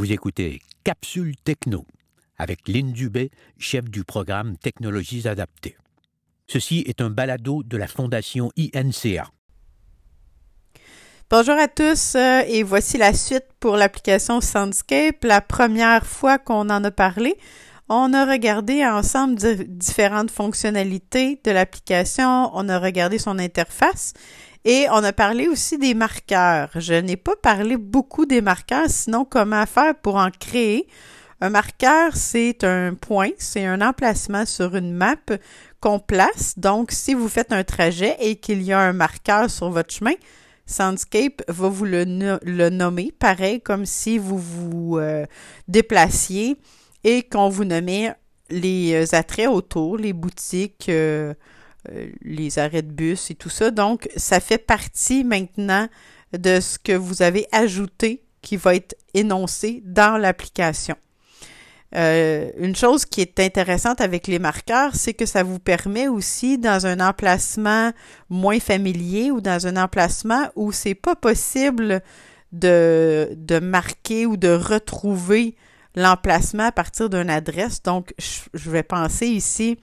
Vous écoutez Capsule Techno avec Lynn Dubé, chef du programme Technologies adaptées. Ceci est un balado de la Fondation INCA. Bonjour à tous euh, et voici la suite pour l'application Soundscape. La première fois qu'on en a parlé, on a regardé ensemble différentes fonctionnalités de l'application, on a regardé son interface et on a parlé aussi des marqueurs. Je n'ai pas parlé beaucoup des marqueurs, sinon comment faire pour en créer? Un marqueur, c'est un point, c'est un emplacement sur une map qu'on place. Donc, si vous faites un trajet et qu'il y a un marqueur sur votre chemin, Soundscape va vous le, nommer, pareil comme si vous vous euh, déplaciez et qu'on vous nommait les euh, attraits autour, les boutiques, euh, les arrêts de bus et tout ça. Donc, ça fait partie maintenant de ce que vous avez ajouté qui va être énoncé dans l'application. Euh, une chose qui est intéressante avec les marqueurs, c'est que ça vous permet aussi dans un emplacement moins familier ou dans un emplacement où c'est pas possible de marquer ou de retrouver l'emplacement à partir d'une adresse. Donc, je vais penser ici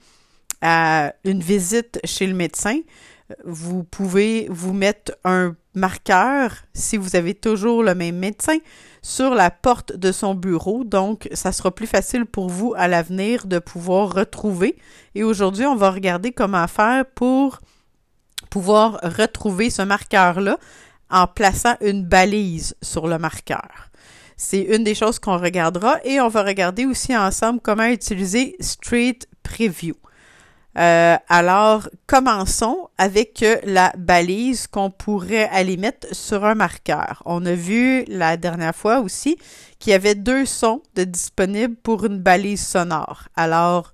à une visite chez le médecin. Vous pouvez vous mettre un marqueur si vous avez toujours le même médecin sur la porte de son bureau. Donc, ça sera plus facile pour vous à l'avenir de pouvoir retrouver. Et aujourd'hui, on va regarder comment faire pour pouvoir retrouver ce marqueur-là en plaçant une balise sur le marqueur. C'est une des choses qu'on regardera et on va regarder aussi ensemble comment utiliser Street Preview. Euh, alors, commençons avec la balise qu'on pourrait aller mettre sur un marqueur. On a vu la dernière fois aussi qu'il y avait deux sons disponibles pour une balise sonore. Alors,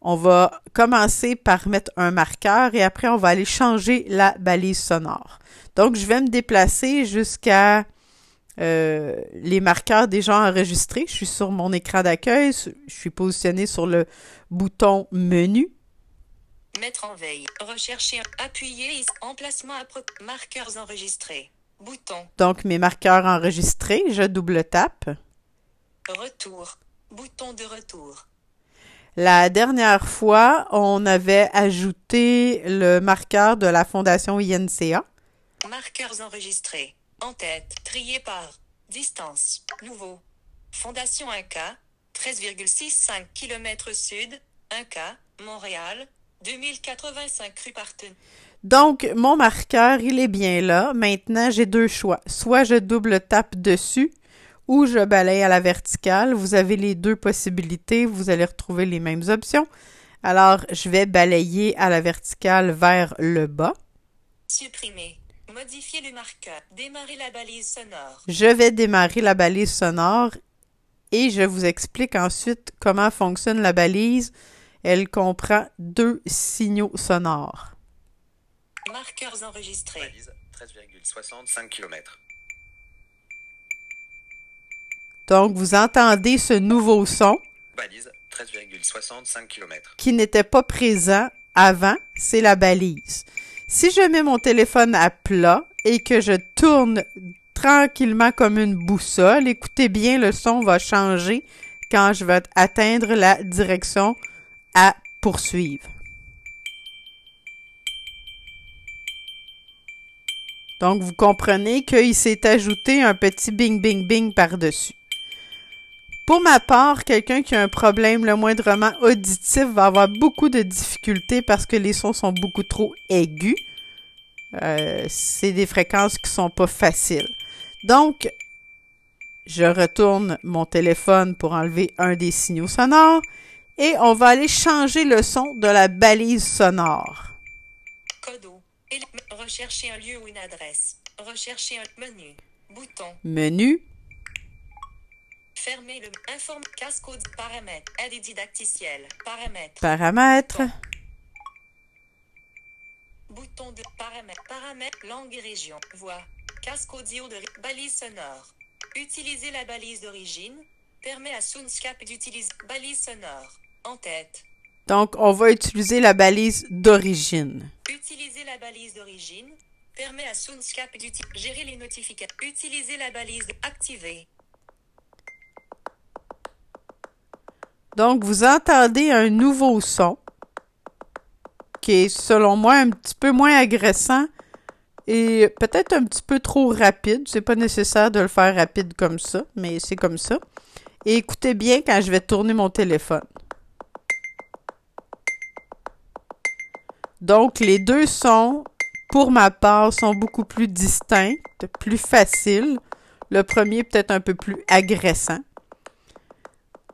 on va commencer par mettre un marqueur et après on va aller changer la balise sonore. Donc, je vais me déplacer jusqu'à euh, les marqueurs déjà enregistrés. Je suis sur mon écran d'accueil. Je suis positionné sur le bouton menu. Mettre en veille. Rechercher. Appuyer. Emplacement à Marqueurs enregistrés. Bouton. Donc, mes marqueurs enregistrés, je double tape. Retour. Bouton de retour. La dernière fois, on avait ajouté le marqueur de la Fondation INCA. Marqueurs enregistrés. En tête. Trié par. Distance. Nouveau. Fondation 1K. 13,65 km sud. 1K. Montréal. 2085 rue Parton. Donc, mon marqueur, il est bien là. Maintenant, j'ai deux choix. Soit je double tape dessus ou je balaye à la verticale. Vous avez les deux possibilités. Vous allez retrouver les mêmes options. Alors, je vais balayer à la verticale vers le bas. Supprimer. Modifier le marqueur. Démarrer la balise sonore. Je vais démarrer la balise sonore et je vous explique ensuite comment fonctionne la balise elle comprend deux signaux sonores. Marqueurs enregistrés. Balise 13,65 km. Donc, vous entendez ce nouveau son. Balise 13,65 km. Qui n'était pas présent avant, c'est la balise. Si je mets mon téléphone à plat et que je tourne tranquillement comme une boussole, écoutez bien, le son va changer quand je vais atteindre la direction à poursuivre. Donc, vous comprenez qu'il s'est ajouté un petit bing bing bing par-dessus. Pour ma part, quelqu'un qui a un problème le moindrement auditif va avoir beaucoup de difficultés parce que les sons sont beaucoup trop aigus. Euh, c'est des fréquences qui sont pas faciles. Donc, je retourne mon téléphone pour enlever un des signaux sonores et on va aller changer le son de la balise sonore. Codo. Rechercher un lieu ou une adresse. Rechercher un menu. Bouton. Menu. Fermer le informe cascode paramètres. Aide didacticiel. Paramètres. Paramètres. Bouton de paramètres. Paramètres langue et région. Voix. Casque audio de balise sonore. Utiliser la balise d'origine permet à Soundscape d'utiliser balise sonore. En tête. Donc, on va utiliser la balise d'origine. Utiliser la balise d'origine permet à Soundscape d'utiliser gérer les notifications. Utiliser la balise activée. Donc, vous entendez un nouveau son qui est, selon moi, un petit peu moins agressant et peut-être un petit peu trop rapide. C'est pas nécessaire de le faire rapide comme ça, mais c'est comme ça. Et écoutez bien quand je vais tourner mon téléphone. Donc, les deux sons, pour ma part, sont beaucoup plus distincts, plus faciles. Le premier peut-être un peu plus agressant.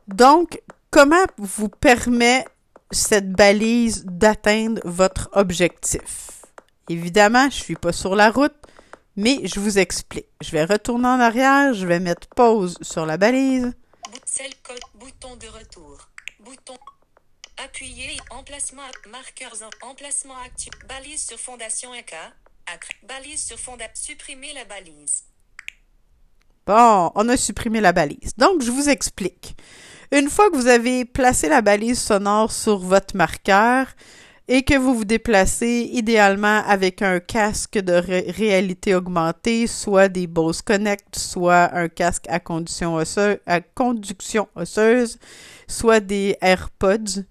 Donc, comment vous permet cette balise d'atteindre votre objectif? Évidemment, je suis pas sur la route, mais je vous explique. Je vais retourner en arrière, je vais mettre pause sur la balise. Bouton de retour. Bouton. Appuyez. Emplacement. Marqueurs en emplacement actif. Balise sur fondation. Acre. Balise sur fondation. Supprimer la balise. Bon, on a supprimé la balise. Donc, je vous explique. Une fois que vous avez placé la balise sonore sur votre marqueur et que vous vous déplacez idéalement avec un casque de ré réalité augmentée, soit des Bose Connect, soit un casque à conduction osseuse, soit des AirPods.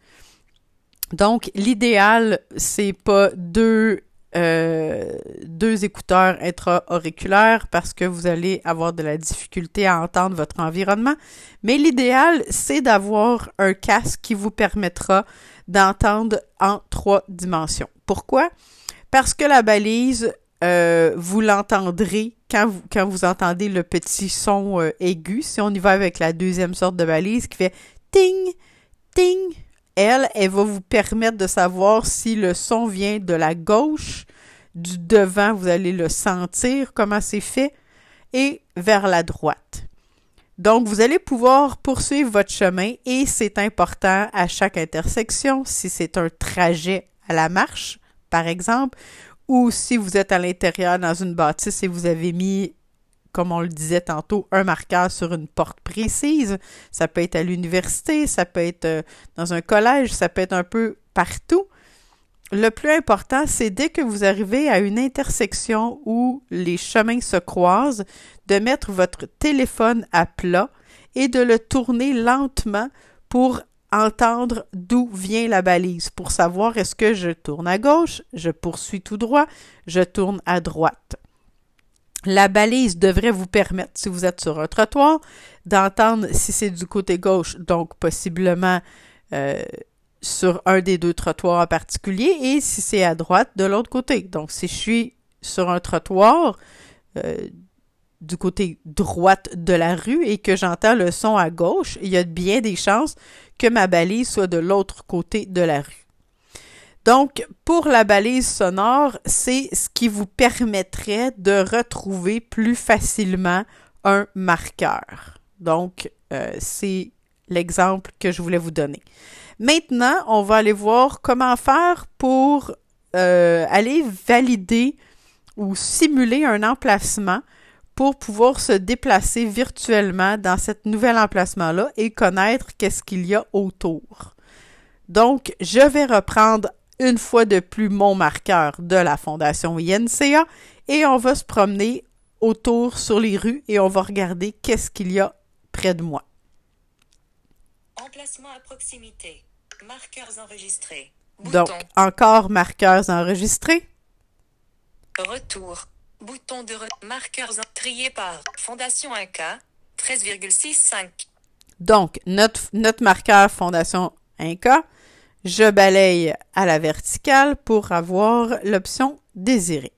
Donc, l'idéal, c'est pas deux euh, deux écouteurs intra-auriculaires parce que vous allez avoir de la difficulté à entendre votre environnement. Mais l'idéal, c'est d'avoir un casque qui vous permettra d'entendre en trois dimensions. Pourquoi? Parce que la balise, euh, vous l'entendrez quand vous, quand vous entendez le petit son euh, aigu. Si on y va avec la deuxième sorte de balise qui fait ting, ting, elle, elle va vous permettre de savoir si le son vient de la gauche, du devant, vous allez le sentir, comment c'est fait, et vers la droite. Donc, vous allez pouvoir poursuivre votre chemin et c'est important à chaque intersection, si c'est un trajet à la marche, par exemple, ou si vous êtes à l'intérieur dans une bâtisse et vous avez mis comme on le disait tantôt, un marqueur sur une porte précise. Ça peut être à l'université, ça peut être euh, dans un collège, ça peut être un peu partout. Le plus important, c'est dès que vous arrivez à une intersection où les chemins se croisent, de mettre votre téléphone à plat et de le tourner lentement pour entendre d'où vient la balise, pour savoir est-ce que je tourne à gauche, je poursuis tout droit, je tourne à droite. La balise devrait vous permettre, si vous êtes sur un trottoir, d'entendre si c'est du côté gauche, donc possiblement euh, sur un des deux trottoirs en particulier, et si c'est à droite, de l'autre côté. Donc, si je suis sur un trottoir euh, du côté droite de la rue et que j'entends le son à gauche, il y a bien des chances que ma balise soit de l'autre côté de la rue. Donc, pour la balise sonore, c'est ce qui vous permettrait de retrouver plus facilement un marqueur. Donc, euh, c'est l'exemple que je voulais vous donner. Maintenant, on va aller voir comment faire pour euh, aller valider ou simuler un emplacement pour pouvoir se déplacer virtuellement dans cet nouvel emplacement-là et connaître qu'est-ce qu'il y a autour. Donc, je vais reprendre une fois de plus mon marqueur de la Fondation INCA et on va se promener autour sur les rues et on va regarder qu'est-ce qu'il y a près de moi. Emplacement à proximité. Marqueurs enregistrés. Donc, encore marqueurs enregistrés. Retour. Bouton de marqueurs triés par Fondation 1K 13,65. Donc, notre, notre marqueur Fondation 1K je balaye à la verticale pour avoir l'option désirée.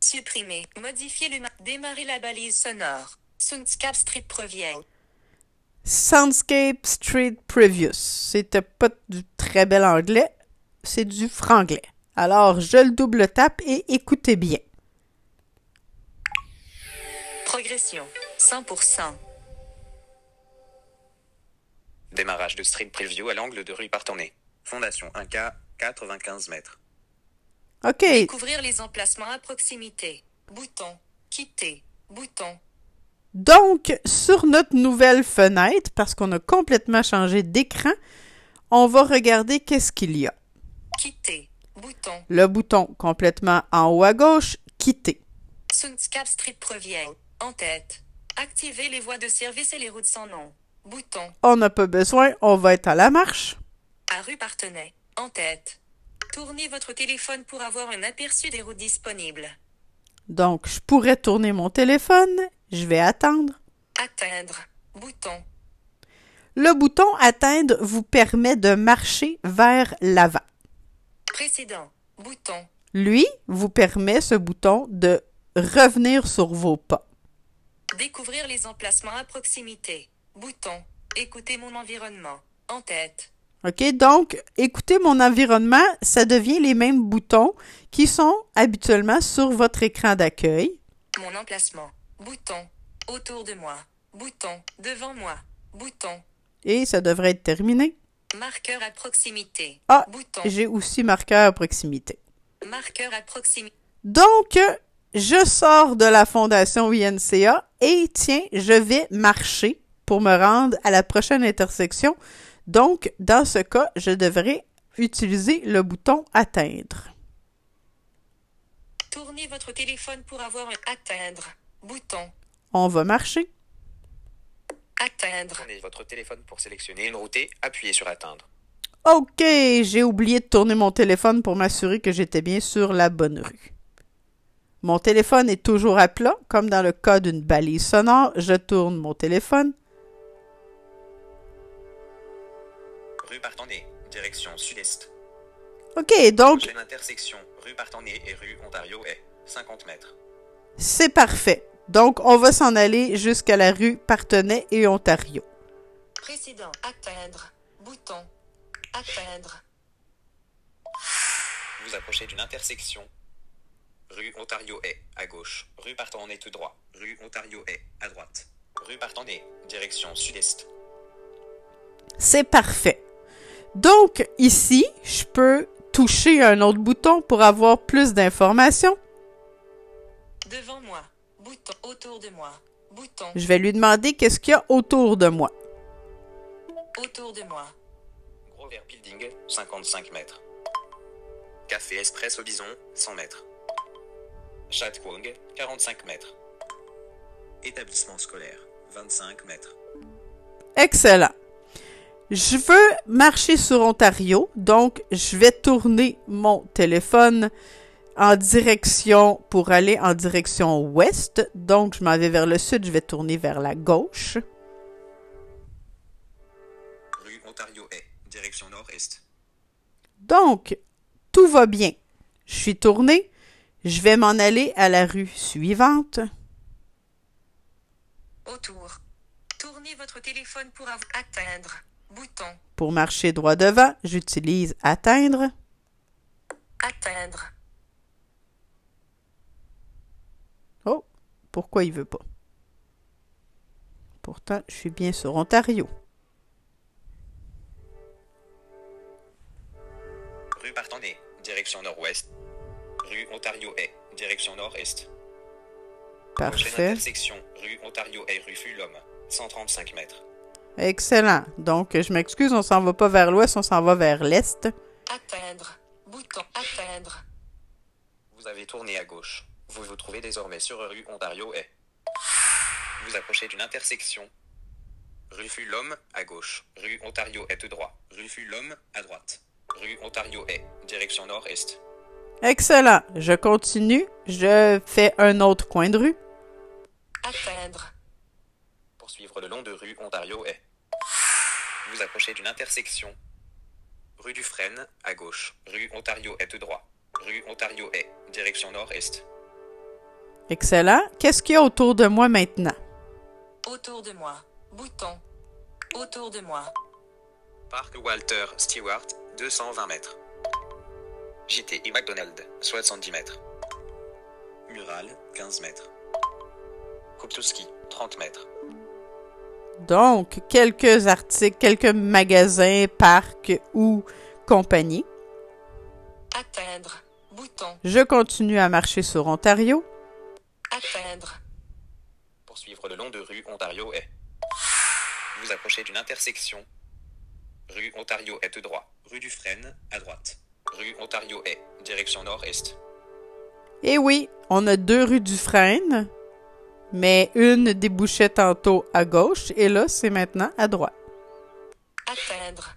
Supprimer. Modifier le Démarrer la balise sonore. Soundscape Street Preview. Soundscape Street Previews. C'était pas du très bel anglais, c'est du franglais. Alors, je le double tape et écoutez bien. Progression 100%. Démarrage de Street Preview à l'angle de rue Partenay. Fondation 1K, 95 mètres. OK. Découvrir les emplacements à proximité. Bouton. Quitter. Bouton. Donc, sur notre nouvelle fenêtre, parce qu'on a complètement changé d'écran, on va regarder qu'est-ce qu'il y a. Quitter. Bouton. Le bouton complètement en haut à gauche, quitter. Soundscape Street Preview. En tête. Activer les voies de service et les routes sans nom. bouton. On n'a pas besoin, on va être à la marche. À rue Partenay, en tête. Tournez votre téléphone pour avoir un aperçu des routes disponibles. Donc, je pourrais tourner mon téléphone. Je vais attendre. Atteindre, bouton. Le bouton Atteindre vous permet de marcher vers l'avant. Précédent, bouton. Lui vous permet, ce bouton, de revenir sur vos pas. Découvrir les emplacements à proximité. Bouton. Écouter mon environnement. En tête. OK? Donc, écoutez mon environnement, ça devient les mêmes boutons qui sont habituellement sur votre écran d'accueil. Mon emplacement. Bouton. Autour de moi. Bouton. Devant moi. Bouton. Et ça devrait être terminé. Marqueur à proximité. Ah, Bouton. J'ai aussi marqueur à proximité. Marqueur à proximité. Donc, je sors de la fondation INCA et tiens, je vais marcher pour me rendre à la prochaine intersection. Donc, dans ce cas, je devrais utiliser le bouton Atteindre. Tournez votre téléphone pour avoir un atteindre. Bouton. On va marcher. Atteindre. Prenez votre téléphone pour sélectionner une route et appuyez sur atteindre. OK, j'ai oublié de tourner mon téléphone pour m'assurer que j'étais bien sur la bonne rue. Mon téléphone est toujours à plat, comme dans le cas d'une balise sonore. Je tourne mon téléphone. Rue Partenay, direction sud-est. OK, donc Prochaine intersection, rue Partenay et rue Ontario est 50 mètres. c'est parfait. Donc, on va s'en aller jusqu'à la rue Partenay et Ontario. Précédent. Atteindre. Bouton. Atteindre. Vous approchez d'une intersection. Rue Ontario est à gauche. Rue Partenay tout droit. Rue Ontario est à droite. Rue Partenay, direction sud-est. C'est parfait. Donc, ici, je peux toucher un autre bouton pour avoir plus d'informations. Devant moi. Bouton. Autour de moi. Bouton. Je vais lui demander qu'est-ce qu'il y a autour de moi. Autour de moi. Gros Vert Building, 55 mètres. Café Espresso Bison, 100 mètres. Chat Kwong, 45 mètres. Établissement scolaire, 25 mètres. Excellent. Je veux marcher sur Ontario, donc je vais tourner mon téléphone en direction pour aller en direction ouest. Donc je m'en vais vers le sud, je vais tourner vers la gauche. Rue Ontario est, direction nord-est. Donc tout va bien. Je suis tourné. Je vais m'en aller à la rue suivante. Autour. Tournez votre téléphone pour atteindre. Bouton. Pour marcher droit devant, j'utilise atteindre. Atteindre. Oh, pourquoi il veut pas? Pourtant, je suis bien sur Ontario. Rue Partenay, direction nord-ouest. Rue Ontario est, direction nord-est. Prochaine Parfait. intersection, rue Ontario est rue Fulhomme, 135 mètres. Excellent. Donc, je m'excuse, on s'en va pas vers l'ouest, on s'en va vers l'est. Atteindre. Bouton. Atteindre. Vous avez tourné à gauche. Vous vous trouvez désormais sur rue Ontario est. Vous approchez d'une intersection. Rue Fulhomme à gauche. Rue Ontario est tout droit. Rue Fulhomme à droite. Rue Ontario est, direction nord-est. Excellent. Je continue. Je fais un autre coin de rue. Atteindre. Poursuivre le long de rue Ontario est. Vous approchez d'une intersection. Rue du Frêne, à gauche. Rue Ontario est tout droit. Rue Ontario est, direction nord-est. Excellent. Qu'est-ce qu'il y a autour de moi maintenant? Autour de moi. Bouton. Autour de moi. Parc Walter Stewart, 220 mètres. JTI McDonald, 70 mètres. Mural, 15 mètres. Kuptuski, 30 mètres. Donc, quelques articles, quelques magasins, parcs ou compagnies. Atteindre. Bouton. Je continue à marcher sur Ontario. Atteindre. Poursuivre le long de rue Ontario est. Vous approchez d'une intersection. Rue Ontario est droit. Rue du Frêne, à droite. Rue Ontario est, direction nord-est. Et oui, on a deux rues du Frêne. Mais une débouchait tantôt à gauche et là, c'est maintenant à droite. Atteindre.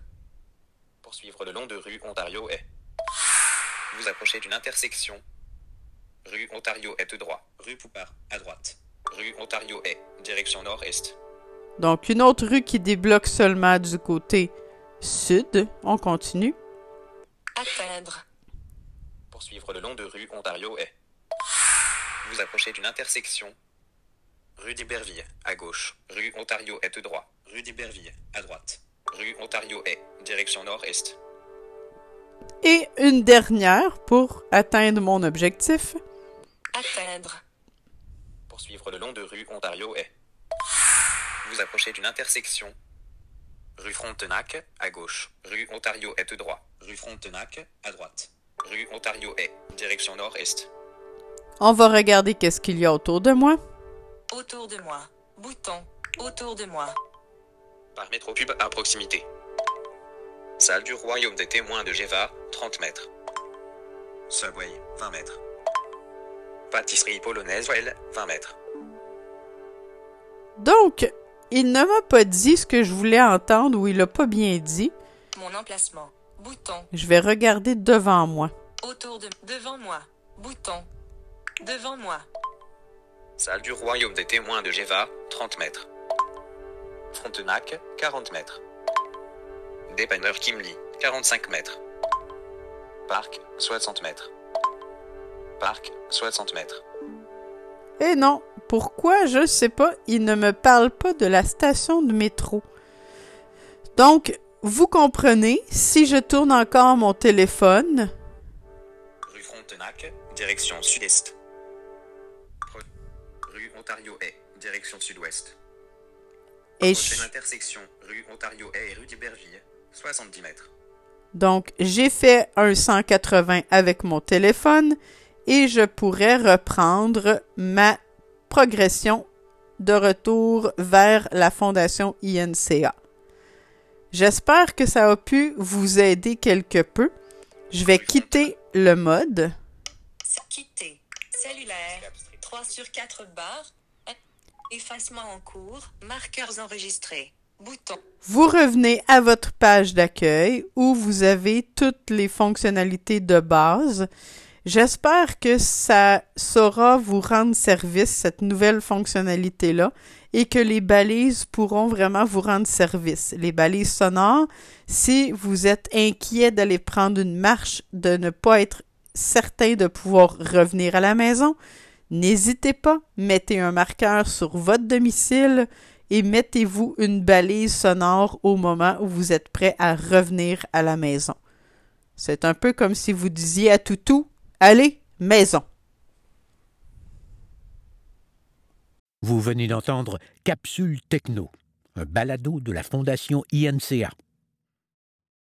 Poursuivre le long de rue Ontario est. Vous approchez d'une intersection. Rue Ontario est tout droit. Rue Poupard à droite. Rue Ontario est direction nord-est. Donc, une autre rue qui débloque seulement du côté sud. On continue. Atteindre. Poursuivre le long de rue Ontario est. Vous approchez d'une intersection. Rue d'Iberville à gauche. Rue Ontario est droit. Rue d'Iberville à droite. Rue Ontario est direction nord-est. Et une dernière pour atteindre mon objectif. Atteindre. Poursuivre le long de rue Ontario est. Vous approchez d'une intersection. Rue Frontenac à gauche. Rue Ontario est droit. Rue Frontenac à droite. Rue Ontario est direction nord-est. On va regarder qu'est-ce qu'il y a autour de moi. Autour de moi. Bouton. Autour de moi. Par métro pub à proximité. Salle du royaume des témoins de Géva, 30 mètres. Subway, 20 mètres. Pâtisserie polonaise Well, 20 mètres. Donc, il ne m'a pas dit ce que je voulais entendre ou il l'a pas bien dit. Mon emplacement. Bouton. Je vais regarder devant moi. Autour de. Devant moi. Bouton. Devant moi. Salle du royaume des témoins de Géva, 30 mètres. Frontenac, 40 mètres. Dépanneur Kimli, 45 mètres. Parc, 60 mètres. Parc, 60 mètres. Eh non, pourquoi, je sais pas, il ne me parle pas de la station de métro. Donc, vous comprenez, si je tourne encore mon téléphone, Rue Frontenac, direction sud-est. Ontario est, direction sud-ouest. et Prochaine je- intersection, rue Ontario est et rue d'Iberville, 70 mètres. donc j'ai fait un 180 avec mon téléphone et je pourrais reprendre ma progression de retour vers la fondation INCA. J'espère que ça a pu vous aider quelque peu. Je vais quitter le mode. Quitter. Cellulaire. 3 sur 4 barres. Effacement en cours. Marqueurs enregistrés. Bouton. Vous revenez à votre page d'accueil où vous avez toutes les fonctionnalités de base. J'espère que ça saura vous rendre service, cette nouvelle fonctionnalité-là, et que les balises pourront vraiment vous rendre service. Les balises sonores, si vous êtes inquiet d'aller prendre une marche, de ne pas être certain de pouvoir revenir à la maison, n'hésitez pas, mettez un marqueur sur votre domicile et mettez-vous une balise sonore au moment où vous êtes prêt à revenir à la maison. C'est un peu comme si vous disiez à Toutou Allez, maison. Vous venez d'entendre Capsule Techno, un balado de la Fondation INCA.